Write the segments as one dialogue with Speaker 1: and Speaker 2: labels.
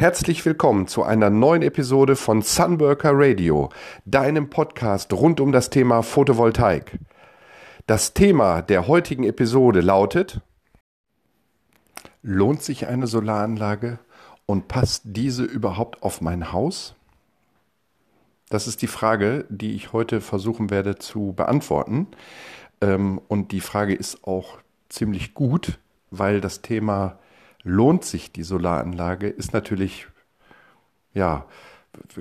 Speaker 1: Herzlich willkommen zu einer neuen Episode von Sunworker Radio, deinem Podcast rund um das Thema Photovoltaik. Das Thema der heutigen Episode lautet, lohnt sich eine Solaranlage und passt diese überhaupt auf mein Haus? Das ist die Frage, die ich heute versuchen werde zu beantworten. Ähm, und die Frage ist auch ziemlich gut, weil das Thema lohnt sich die Solaranlage ist natürlich ja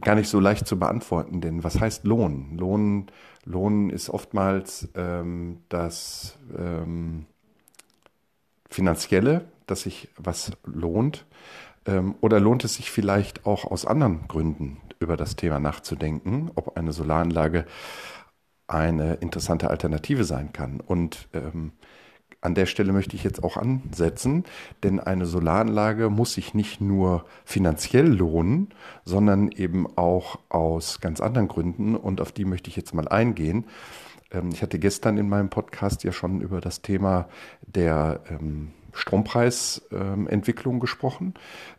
Speaker 1: gar nicht so leicht zu beantworten, denn was heißt Lohn? Lohn, Lohn ist oftmals ähm, das ähm, Finanzielle, dass sich was lohnt. Ähm, oder lohnt es sich vielleicht auch aus anderen Gründen über das Thema nachzudenken, ob eine Solaranlage eine interessante Alternative sein kann. Und ähm, an der Stelle möchte ich jetzt auch ansetzen, denn eine Solaranlage muss sich nicht nur finanziell lohnen, sondern eben auch aus ganz anderen Gründen und auf die möchte ich jetzt mal eingehen. Ähm, ich hatte gestern in meinem Podcast ja schon über das Thema der ähm, Strompreisentwicklung gesprochen,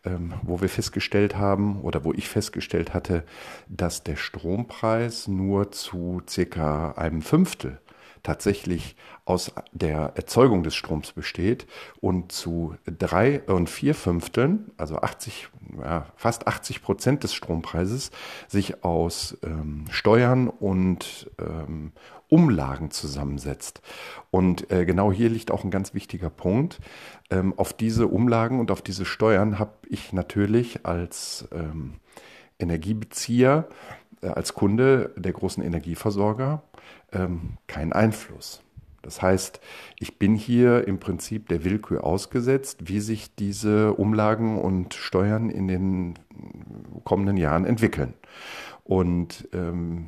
Speaker 1: ähm, wo wir festgestellt haben oder wo ich festgestellt hatte, dass der Strompreis nur zu circa einem Fünftel tatsächlich aus der Erzeugung des Stroms besteht und zu drei und vier Fünfteln, also 80, ja, fast 80 Prozent des Strompreises, sich aus ähm, Steuern und ähm, Umlagen zusammensetzt. Und äh, genau hier liegt auch ein ganz wichtiger Punkt. Ähm, auf diese Umlagen und auf diese Steuern habe ich natürlich als ähm, Energiebezieher, als Kunde der großen Energieversorger ähm, keinen Einfluss. Das heißt, ich bin hier im Prinzip der Willkür ausgesetzt, wie sich diese Umlagen und Steuern in den kommenden Jahren entwickeln. Und ähm,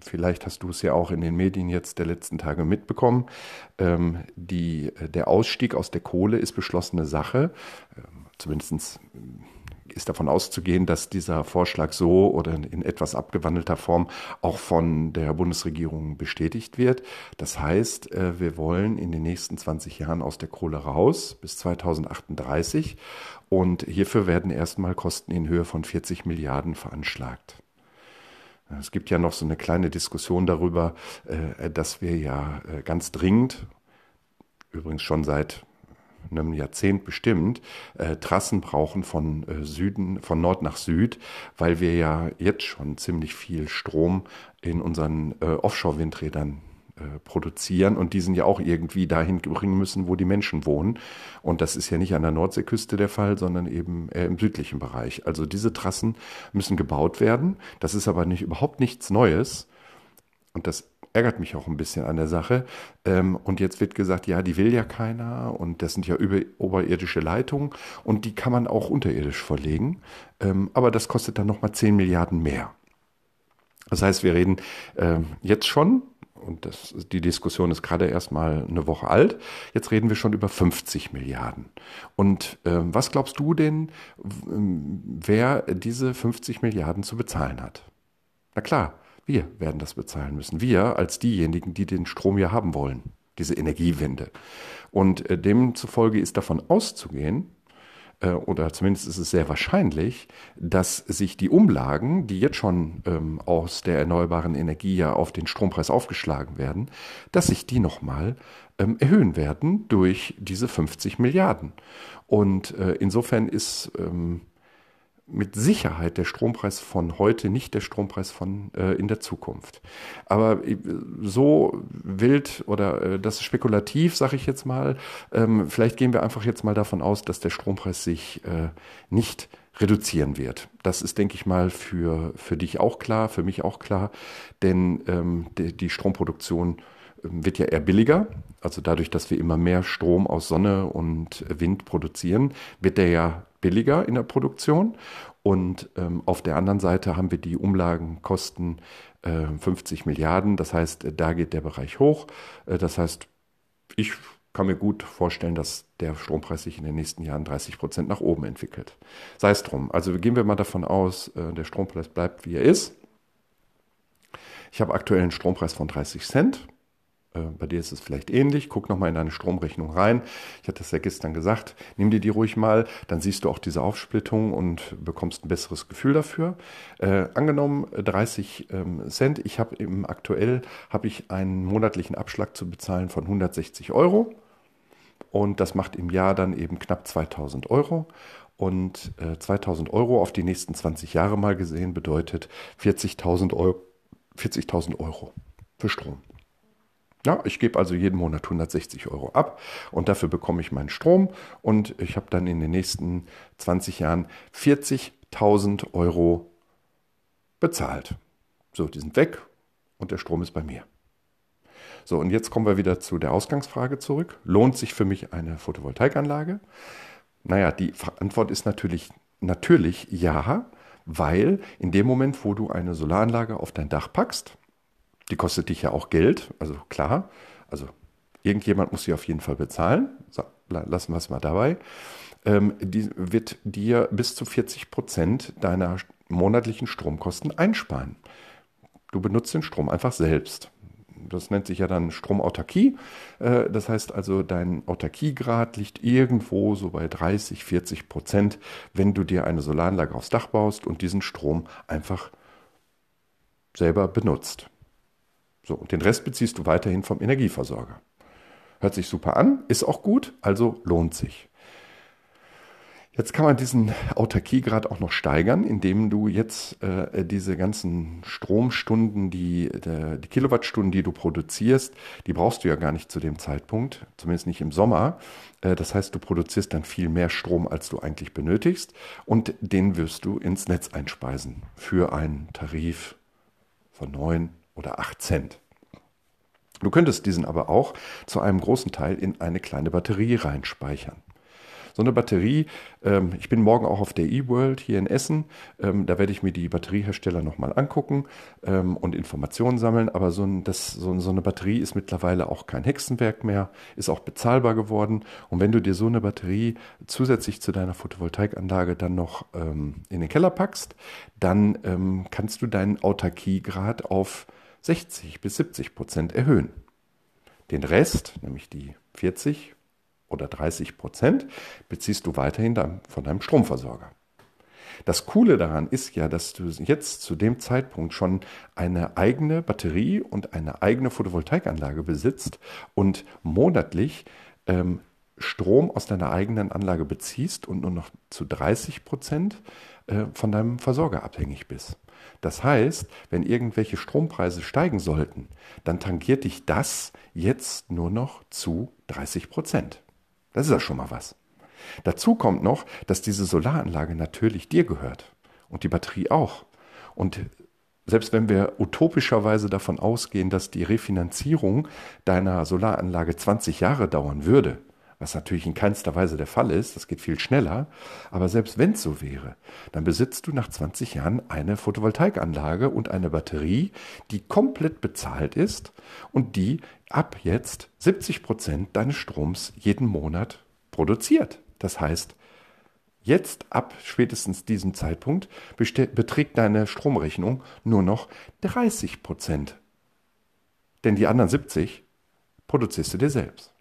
Speaker 1: vielleicht hast du es ja auch in den Medien jetzt der letzten Tage mitbekommen, ähm, die, der Ausstieg aus der Kohle ist beschlossene Sache. Ähm, zumindest ist davon auszugehen, dass dieser Vorschlag so oder in etwas abgewandelter Form auch von der Bundesregierung bestätigt wird. Das heißt, äh, wir wollen in den nächsten 20 Jahren aus der Kohle raus bis 2038 und hierfür werden erstmal Kosten in Höhe von 40 Milliarden veranschlagt. Es gibt ja noch so eine kleine Diskussion darüber, äh, dass wir ja äh, ganz dringend, übrigens schon seit einem Jahrzehnt bestimmt äh, Trassen brauchen von äh, Süden, von Nord nach Süd, weil wir ja jetzt schon ziemlich viel Strom in unseren äh, Offshore-Windrädern äh, produzieren und die sind ja auch irgendwie dahin bringen müssen, wo die Menschen wohnen. Und das ist ja nicht an der Nordseeküste der Fall, sondern eben eher im südlichen Bereich. Also diese Trassen müssen gebaut werden. Das ist aber nicht überhaupt nichts Neues. Und das ärgert mich auch ein bisschen an der Sache. Ähm, und jetzt wird gesagt, ja, die will ja keiner und das sind ja über, oberirdische Leitungen und die kann man auch unterirdisch verlegen. Ähm, aber das kostet dann nochmal 10 Milliarden mehr. Das heißt, wir reden äh, jetzt schon, und das, die Diskussion ist gerade erst mal eine Woche alt, jetzt reden wir schon über 50 Milliarden. Und äh, was glaubst du denn, wer diese 50 Milliarden zu bezahlen hat? Na klar, wir werden das bezahlen müssen. Wir als diejenigen, die den Strom ja haben wollen, diese Energiewende. Und äh, demzufolge ist davon auszugehen, äh, oder zumindest ist es sehr wahrscheinlich, dass sich die Umlagen, die jetzt schon ähm, aus der erneuerbaren Energie ja auf den Strompreis aufgeschlagen werden, dass sich die nochmal ähm, erhöhen werden durch diese 50 Milliarden. Und äh, insofern ist ähm, mit Sicherheit der Strompreis von heute nicht der Strompreis von äh, in der Zukunft. Aber äh, so wild oder äh, das ist spekulativ, sage ich jetzt mal. Ähm, vielleicht gehen wir einfach jetzt mal davon aus, dass der Strompreis sich äh, nicht reduzieren wird. Das ist, denke ich mal, für, für dich auch klar, für mich auch klar, denn ähm, die, die Stromproduktion ähm, wird ja eher billiger. Also dadurch, dass wir immer mehr Strom aus Sonne und Wind produzieren, wird der ja billiger in der Produktion. Und ähm, auf der anderen Seite haben wir die Umlagenkosten äh, 50 Milliarden. Das heißt, da geht der Bereich hoch. Äh, das heißt, ich kann mir gut vorstellen, dass der Strompreis sich in den nächsten Jahren 30 Prozent nach oben entwickelt. Sei es drum. Also gehen wir mal davon aus, äh, der Strompreis bleibt, wie er ist. Ich habe aktuell einen Strompreis von 30 Cent Äh, bei dir ist es vielleicht ähnlich. Guck nochmal in deine Stromrechnung rein. Ich hatte das ja gestern gesagt. Nimm dir die ruhig mal. Dann siehst du auch diese Aufsplittung und bekommst ein besseres Gefühl dafür. Äh, angenommen 30 ähm, Cent. Ich habe im aktuell habe ich einen monatlichen Abschlag zu bezahlen von 160 Euro. Und das macht im Jahr dann eben knapp 2000 Euro. Und äh, 2000 Euro auf die nächsten 20 Jahre mal gesehen bedeutet 40.000 Euro, 40 Euro für Strom. Ja, ich gebe also jeden Monat 160 Euro ab und dafür bekomme ich meinen Strom und ich habe dann in den nächsten 20 Jahren 40.000 Euro bezahlt. So, die sind weg und der Strom ist bei mir. So, und jetzt kommen wir wieder zu der Ausgangsfrage zurück. Lohnt sich für mich eine Photovoltaikanlage? Naja, die Antwort ist natürlich, natürlich ja, weil in dem Moment, wo du eine Solaranlage auf dein Dach packst, die kostet dich ja auch Geld, also klar. Also irgendjemand muss sie auf jeden Fall bezahlen. So, lassen wir es mal dabei. Ähm, die wird dir bis zu 40 Prozent deiner monatlichen Stromkosten einsparen. Du benutzt den Strom einfach selbst. Das nennt sich ja dann Stromautarkie. Äh, das heißt also, dein Autarkiegrad liegt irgendwo so bei 30, 40 Prozent, wenn du dir eine Solaranlage aufs Dach baust und diesen Strom einfach selber benutzt. So, und den Rest beziehst du weiterhin vom Energieversorger. Hört sich super an, ist auch gut, also lohnt sich. Jetzt kann man diesen Autarkiegrad auch noch steigern, indem du jetzt äh, diese ganzen Stromstunden, die, äh, die Kilowattstunden, die du produzierst, die brauchst du ja gar nicht zu dem Zeitpunkt, zumindest nicht im Sommer. Äh, das heißt, du produzierst dann viel mehr Strom, als du eigentlich benötigst und den wirst du ins Netz einspeisen für einen Tarif von 9 oder 8 Cent. Du könntest diesen aber auch zu einem großen Teil in eine kleine Batterie reinspeichern. So eine Batterie, ähm, ich bin morgen auch auf der eWorld hier in Essen, ähm, da werde ich mir die Batteriehersteller nochmal angucken ähm, und Informationen sammeln, aber so, ein, das, so, so, eine Batterie ist mittlerweile auch kein Hexenwerk mehr, ist auch bezahlbar geworden und wenn du dir so eine Batterie zusätzlich zu deiner Photovoltaikanlage dann noch ähm, in den Keller packst, dann ähm, kannst du deinen Autarkiegrad auf 60 bis 70 Prozent erhöhen. Den Rest, nämlich die 40 oder 30 Prozent, beziehst du weiterhin von deinem Stromversorger. Das Coole daran ist ja, dass du jetzt zu dem Zeitpunkt schon eine eigene Batterie und eine eigene Photovoltaikanlage besitzt und monatlich ähm, Strom aus deiner eigenen Anlage beziehst und nur noch zu 30 Prozent äh, von deinem Versorger abhängig bist. Das heißt, wenn irgendwelche Strompreise steigen sollten, dann tangiert dich das jetzt nur noch zu 30 Prozent. Das ist ja schon mal was. Dazu kommt noch, dass diese Solaranlage natürlich dir gehört und die Batterie auch. Und selbst wenn wir utopischerweise davon ausgehen, dass die Refinanzierung deiner Solaranlage 20 Jahre dauern würde, was natürlich in keinster Weise der Fall ist, das geht viel schneller, aber selbst wenn es so wäre, dann besitzt du nach 20 Jahren eine Photovoltaikanlage und eine Batterie, die komplett bezahlt ist und die ab jetzt 70 Prozent deines Stroms jeden Monat produziert. Das heißt, Jetzt ab spätestens diesem Zeitpunkt beträgt deine Stromrechnung nur noch 30 Prozent. Denn die anderen 70 produzierst du dir selbst.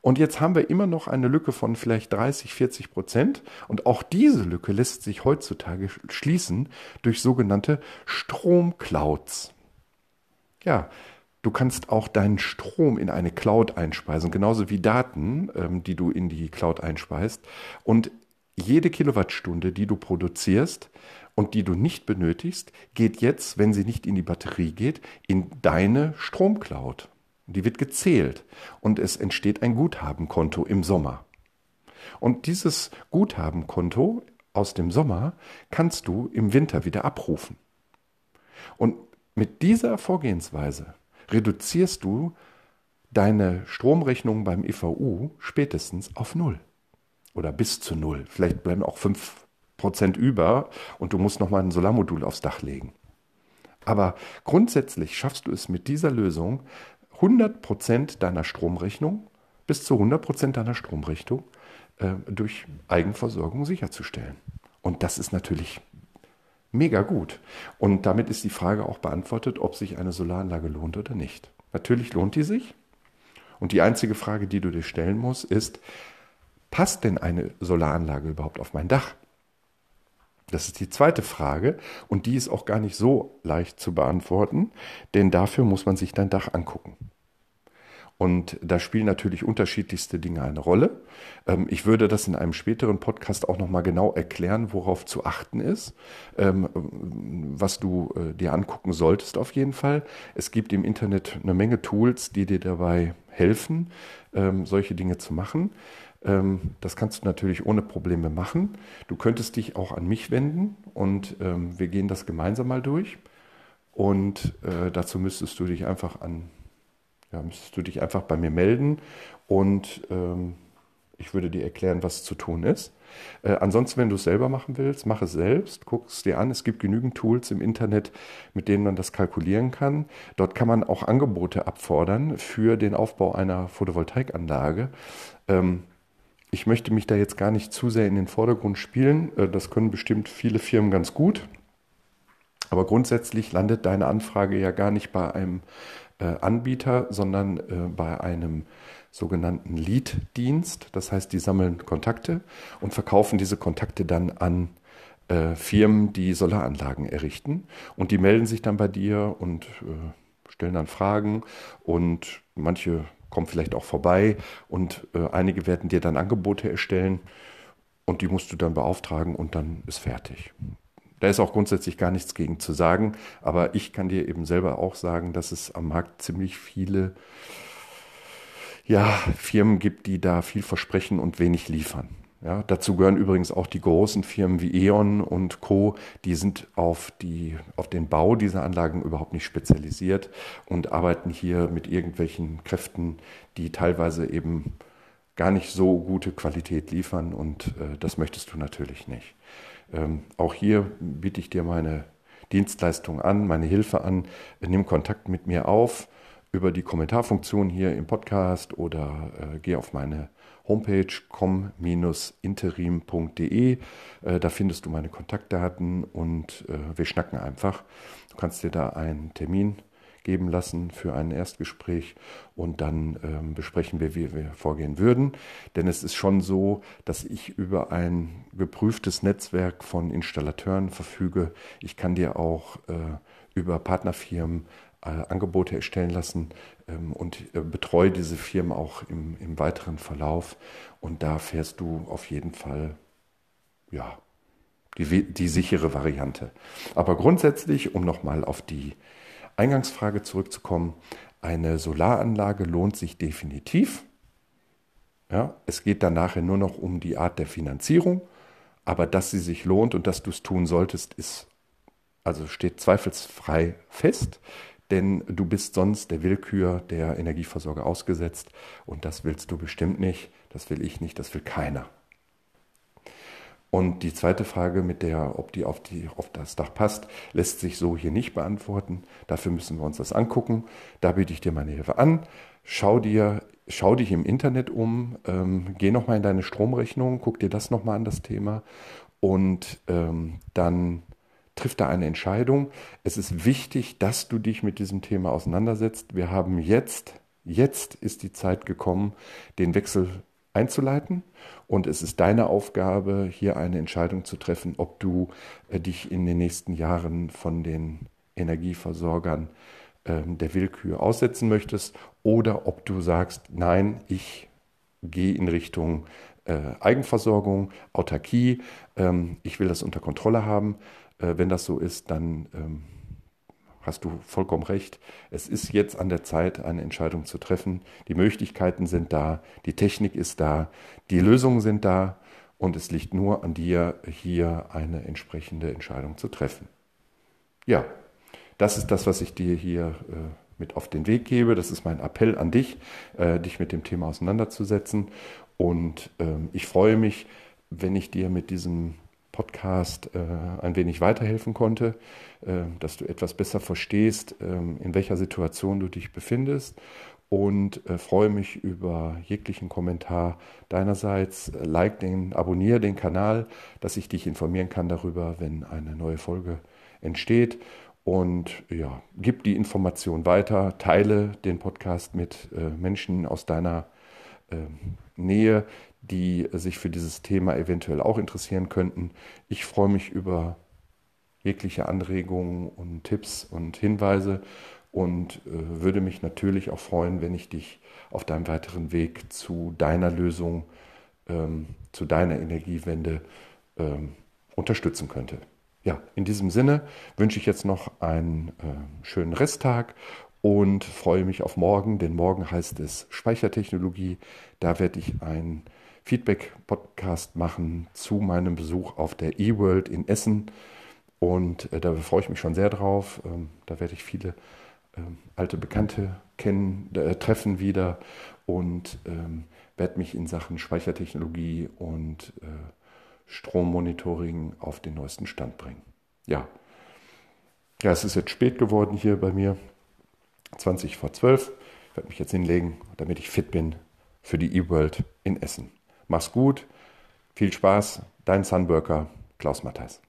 Speaker 1: Und jetzt haben wir immer noch eine Lücke von vielleicht 30, 40 Prozent. Und auch diese Lücke lässt sich heutzutage schließen durch sogenannte Stromclouds. Ja, du kannst auch deinen Strom in eine Cloud einspeisen, genauso wie Daten, ähm, die du in die Cloud einspeist. Und jede Kilowattstunde, die du produzierst und die du nicht benötigst, geht jetzt, wenn sie nicht in die Batterie geht, in deine Stromcloud. Die wird gezählt und es entsteht ein Guthabenkonto im Sommer. Und dieses Guthabenkonto aus dem Sommer kannst du im Winter wieder abrufen. Und mit dieser Vorgehensweise reduzierst du deine Stromrechnung beim EVU spätestens auf Null oder bis zu Null. Vielleicht bleiben auch 5% über und du musst nochmal ein Solarmodul aufs Dach legen. Aber grundsätzlich schaffst du es mit dieser Lösung, 100% deiner Stromrechnung, bis zu 100% deiner Stromrechnung äh, durch Eigenversorgung sicherzustellen. Und das ist natürlich mega gut. Und damit ist die Frage auch beantwortet, ob sich eine Solaranlage lohnt oder nicht. Natürlich lohnt die sich. Und die einzige Frage, die du dir stellen musst, ist, passt denn eine Solaranlage überhaupt auf mein Dach? Das ist die zweite Frage und die ist auch gar nicht so leicht zu beantworten, denn dafür muss man sich dein Dach angucken. Und da spielen natürlich unterschiedlichste Dinge eine Rolle. Ähm, ich würde das in einem späteren Podcast auch nochmal genau erklären, worauf zu achten ist, ähm, was du äh, dir angucken solltest auf jeden Fall. Es gibt im Internet eine Menge Tools, die dir dabei helfen, ähm, solche Dinge zu machen. Das kannst du natürlich ohne Probleme machen. Du könntest dich auch an mich wenden und wir gehen das gemeinsam mal durch. Und äh, dazu müsstest du dich einfach an ja, müsstest du dich einfach bei mir melden und ähm, ich würde dir erklären, was zu tun ist. Äh, ansonsten, wenn du es selber machen willst, mach es selbst, guck es dir an. Es gibt genügend Tools im Internet, mit denen man das kalkulieren kann. Dort kann man auch Angebote abfordern für den Aufbau einer Photovoltaikanlage. Ähm, ich möchte mich da jetzt gar nicht zu sehr in den Vordergrund spielen. Äh, das können bestimmt viele Firmen ganz gut. Aber grundsätzlich landet deine Anfrage ja gar nicht bei einem äh, Anbieter, sondern äh, bei einem sogenannten Lead-Dienst. Das heißt, die sammeln Kontakte und verkaufen diese Kontakte dann an Firmen, die Solaranlagen errichten. Und die melden sich dann bei dir und stellen dann Fragen und manche kommen vielleicht auch vorbei und äh, einige werden dir dann Angebote erstellen und die musst du dann beauftragen und dann ist fertig. Da ist auch grundsätzlich gar nichts gegen zu sagen, aber ich kann dir eben selber auch sagen, dass es am Markt ziemlich viele ja, Firmen gibt, die da viel versprechen und wenig liefern. Ja, dazu gehören übrigens auch die großen Firmen wie E.ON und Co. Die sind auf, die, auf den Bau dieser Anlagen überhaupt nicht spezialisiert und arbeiten hier mit irgendwelchen Kräften, die teilweise eben gar nicht so gute Qualität liefern und äh, das möchtest du natürlich nicht. Ähm, auch hier biete ich dir meine Dienstleistung an, meine Hilfe an. Nimm Kontakt mit mir auf über die Kommentarfunktion hier im Podcast oder äh, geh auf meine Homepage com-interim.de. Äh, da findest du meine Kontaktdaten und äh, wir schnacken einfach. Du kannst dir da einen Termin geben lassen für ein Erstgespräch und dann ähm, besprechen wir, wie wir vorgehen würden. Denn es ist schon so, dass ich über ein geprüftes Netzwerk von Installateuren verfüge. Ich kann dir auch äh, über Partnerfirmen äh, Angebote erstellen lassen ähm, und äh, betreue diese Firmen auch im, im weiteren Verlauf. Und da fährst du auf jeden Fall, ja, die, die sichere Variante. Aber grundsätzlich, um nochmal auf die Eingangsfrage zurückzukommen, eine Solaranlage lohnt sich definitiv. Ja, es geht dann nachher nur noch um die Art der Finanzierung, aber dass sie sich lohnt und dass du es tun solltest, ist also steht zweifelsfrei fest, denn du bist sonst der Willkür der Energieversorger ausgesetzt. Und das willst du bestimmt nicht, das will ich nicht, das will keiner. Und die zweite Frage mit der, ob die auf, die auf das Dach passt, lässt sich so hier nicht beantworten. Dafür müssen wir uns das angucken. Da biete ich dir meine Hilfe an. Schau dir, schau dich im Internet um, ähm, geh nochmal in deine Stromrechnung, guck dir das nochmal an, das Thema. Und ähm, dann triff da eine Entscheidung. Es ist wichtig, dass du dich mit diesem Thema auseinandersetzt. Wir haben jetzt, jetzt ist die Zeit gekommen, den Wechsel einzuleiten. Und es ist deine Aufgabe, hier eine Entscheidung zu treffen, ob du äh, dich in den nächsten Jahren von den Energieversorgern äh, der Willkür aussetzen möchtest oder ob du sagst, nein, ich gehe in Richtung äh, Eigenversorgung, Autarkie, ähm, ich will das unter Kontrolle haben. Äh, wenn das so ist, dann ähm, hast du vollkommen recht. Es ist jetzt an der Zeit, eine Entscheidung zu treffen. Die Möglichkeiten sind da, die Technik ist da, die Lösungen sind da und es liegt nur an dir, hier eine entsprechende Entscheidung zu treffen. Ja, das ist das, was ich dir hier äh, mit auf den Weg gebe. Das ist mein Appell an dich, äh, dich mit dem Thema auseinanderzusetzen. Und ähm, ich freue mich, wenn ich dir mit diesem Podcast äh, ein wenig weiterhelfen konnte, äh, dass du etwas besser verstehst, äh, in welcher Situation du dich befindest und äh, freue mich über jeglichen Kommentar deinerseits. Like den, abonniere den Kanal, dass ich dich informieren kann darüber, wenn eine neue Folge entsteht. Und ja, gib die Information weiter, teile den Podcast mit äh, Menschen aus deiner äh, Nähe, die sich für dieses Thema eventuell auch interessieren könnten. Ich freue mich über jegliche Anregungen und Tipps und Hinweise und äh, würde mich natürlich auch freuen, wenn ich dich auf deinem weiteren Weg zu deiner Lösung, ähm, zu deiner Energiewende ähm, unterstützen könnte. Ja, in diesem Sinne wünsche ich jetzt noch einen äh, schönen Resttag und freue mich auf morgen, denn morgen heißt es Speichertechnologie. Da werde ich einen Feedback-Podcast machen zu meinem Besuch auf der eWorld in Essen. Und äh, da freue ich mich schon sehr drauf. Ähm, da werde ich viele ähm, alte Bekannte kennen, äh, treffen wieder und ähm, werde mich in Sachen Speichertechnologie und äh, Strommonitoring auf den neuesten Stand bringen. Ja. Ja, es ist jetzt spät geworden hier bei mir. 20 vor 12. Ich werde mich jetzt hinlegen, damit ich fit bin für die E-World in Essen. Mach's gut, viel Spaß, dein Sunworker Klaus Matthijs.